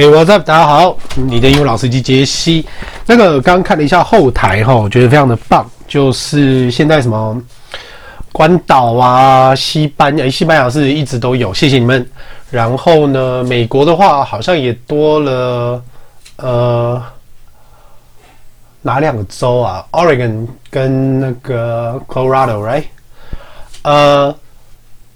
Hey, what's up？大家好，你的英文老司机杰西。那个刚看了一下后台哈，我觉得非常的棒。就是现在什么关岛啊、西班牙、西班牙是一直都有，谢谢你们。然后呢，美国的话好像也多了，呃，哪两个州啊？Oregon 跟那个 Colorado，right？呃，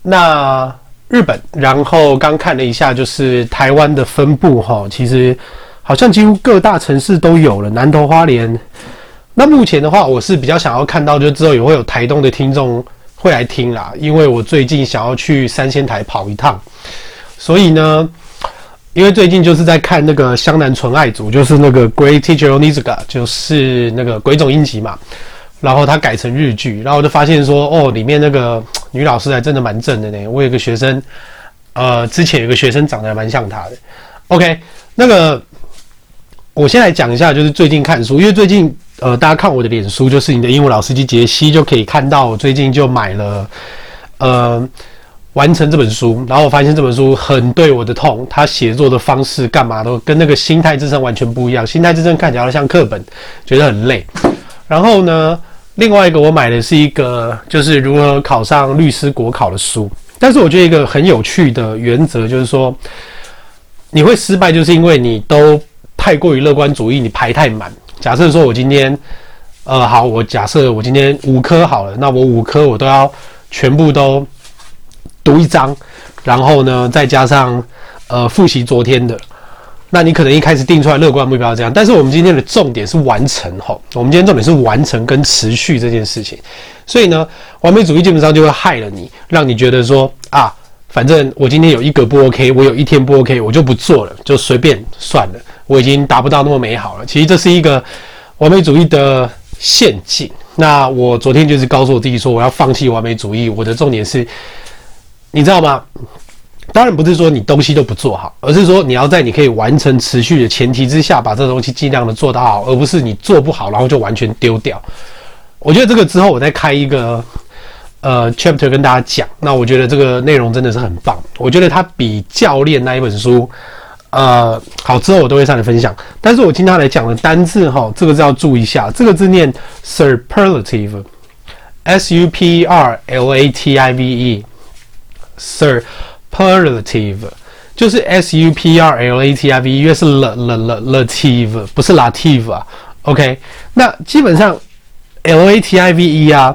那。日本，然后刚看了一下，就是台湾的分布哈，其实好像几乎各大城市都有了，南投花莲。那目前的话，我是比较想要看到，就之后也会有台东的听众会来听啦，因为我最近想要去三仙台跑一趟，所以呢，因为最近就是在看那个湘南纯爱组，就是那个 Great Teacher Onizuka，就是那个鬼冢英吉嘛。然后他改成日剧，然后我就发现说，哦，里面那个女老师还真的蛮正的呢。我有个学生，呃，之前有个学生长得还蛮像她的。OK，那个我先来讲一下，就是最近看书，因为最近呃，大家看我的脸书，就是你的英文老司机杰西，就可以看到我最近就买了呃完成这本书，然后我发现这本书很对我的痛，他写作的方式干嘛都跟那个心态之声完全不一样，心态之声看起来像课本，觉得很累。然后呢，另外一个我买的是一个，就是如何考上律师国考的书。但是我觉得一个很有趣的原则就是说，你会失败，就是因为你都太过于乐观主义，你排太满。假设说我今天，呃，好，我假设我今天五科好了，那我五科我都要全部都读一章，然后呢，再加上呃复习昨天的。那你可能一开始定出来乐观目标这样，但是我们今天的重点是完成吼，我们今天重点是完成跟持续这件事情，所以呢，完美主义基本上就会害了你，让你觉得说啊，反正我今天有一个不 OK，我有一天不 OK，我就不做了，就随便算了，我已经达不到那么美好了。其实这是一个完美主义的陷阱。那我昨天就是告诉我自己说，我要放弃完美主义，我的重点是，你知道吗？当然不是说你东西都不做好，而是说你要在你可以完成持续的前提之下，把这个东西尽量的做到好，而不是你做不好然后就完全丢掉。我觉得这个之后我再开一个呃 chapter 跟大家讲。那我觉得这个内容真的是很棒，我觉得它比教练那一本书呃好，之后我都会上来分享。但是我今天来讲的单字哈，这个字要注意一下，这个字念 superlative，s u p r l a t i v e，sir。Superlative 就是 S U P R L A T I V E，因为是 l l l lative，不是 lative 啊。OK，那基本上 L A T I V E 啊，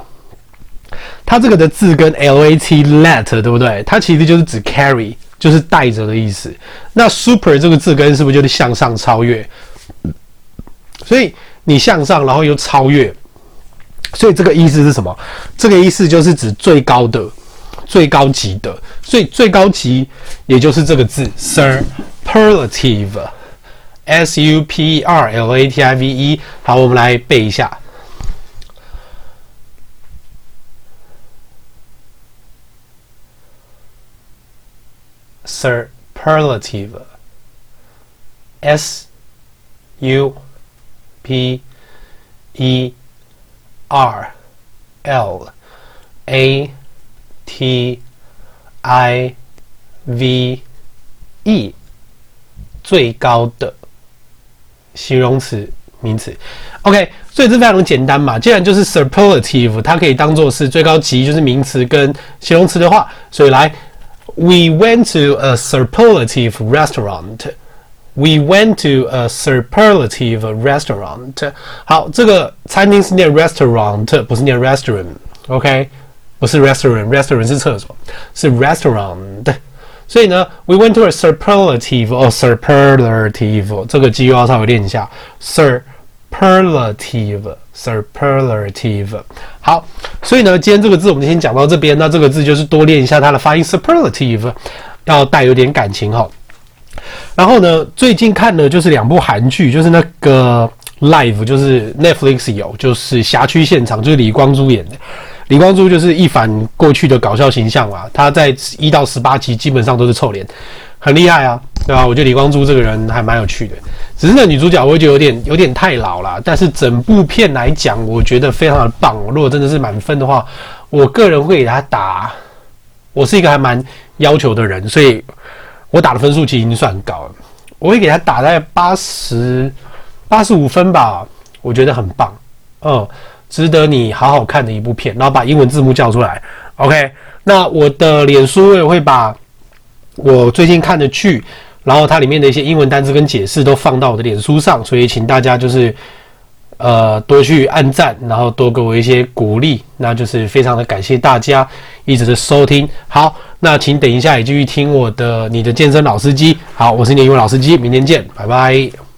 它这个的字跟 L A T let 对不对？它其实就是指 carry，就是带着的意思。那 super 这个字根是不是就是向上超越？所以你向上，然后又超越，所以这个意思是什么？这个意思就是指最高的。最高级的，所以最高级也就是这个字，superlative，s u p e r l a t i v e。好，我们来背一下，superlative，s u p e r l a。T I V E 最高的形容词名词，OK，所以这非常的简单嘛。既然就是 superlative，它可以当做是最高级，就是名词跟形容词的话，所以来，We went to a superlative restaurant. We went to a superlative restaurant. 好，这个餐厅是念 restaurant，不是念 restaurant，OK。不是 restaurant，restaurant 是厕所，是 restaurant。所以呢，we went to a superlative or superlative，这个肌肉要稍微练一下，superlative，superlative。好，所以呢，今天这个字我们先讲到这边。那这个字就是多练一下它的发音，superlative 要带有点感情哈。然后呢，最近看的就是两部韩剧，就是那个 Live，就是 Netflix 有，就是辖区现场，就是李光洙演的。李光洙就是一反过去的搞笑形象嘛，他在一到十八集基本上都是臭脸，很厉害啊，对吧？我觉得李光洙这个人还蛮有趣的，只是那女主角我觉得有点有点太老了，但是整部片来讲，我觉得非常的棒。如果真的是满分的话，我个人会给他打，我是一个还蛮要求的人，所以我打的分数其实已经算很高了。我会给他打在八十八十五分吧，我觉得很棒，嗯，值得你好好看的一部片，然后把英文字幕叫出来，OK。那我的脸书我也会把我最近看的剧，然后它里面的一些英文单词跟解释都放到我的脸书上，所以请大家就是呃多去按赞，然后多给我一些鼓励，那就是非常的感谢大家一直的收听。好，那请等一下也继续听我的你的健身老司机。好，我是你的英文老司机，明天见，拜拜。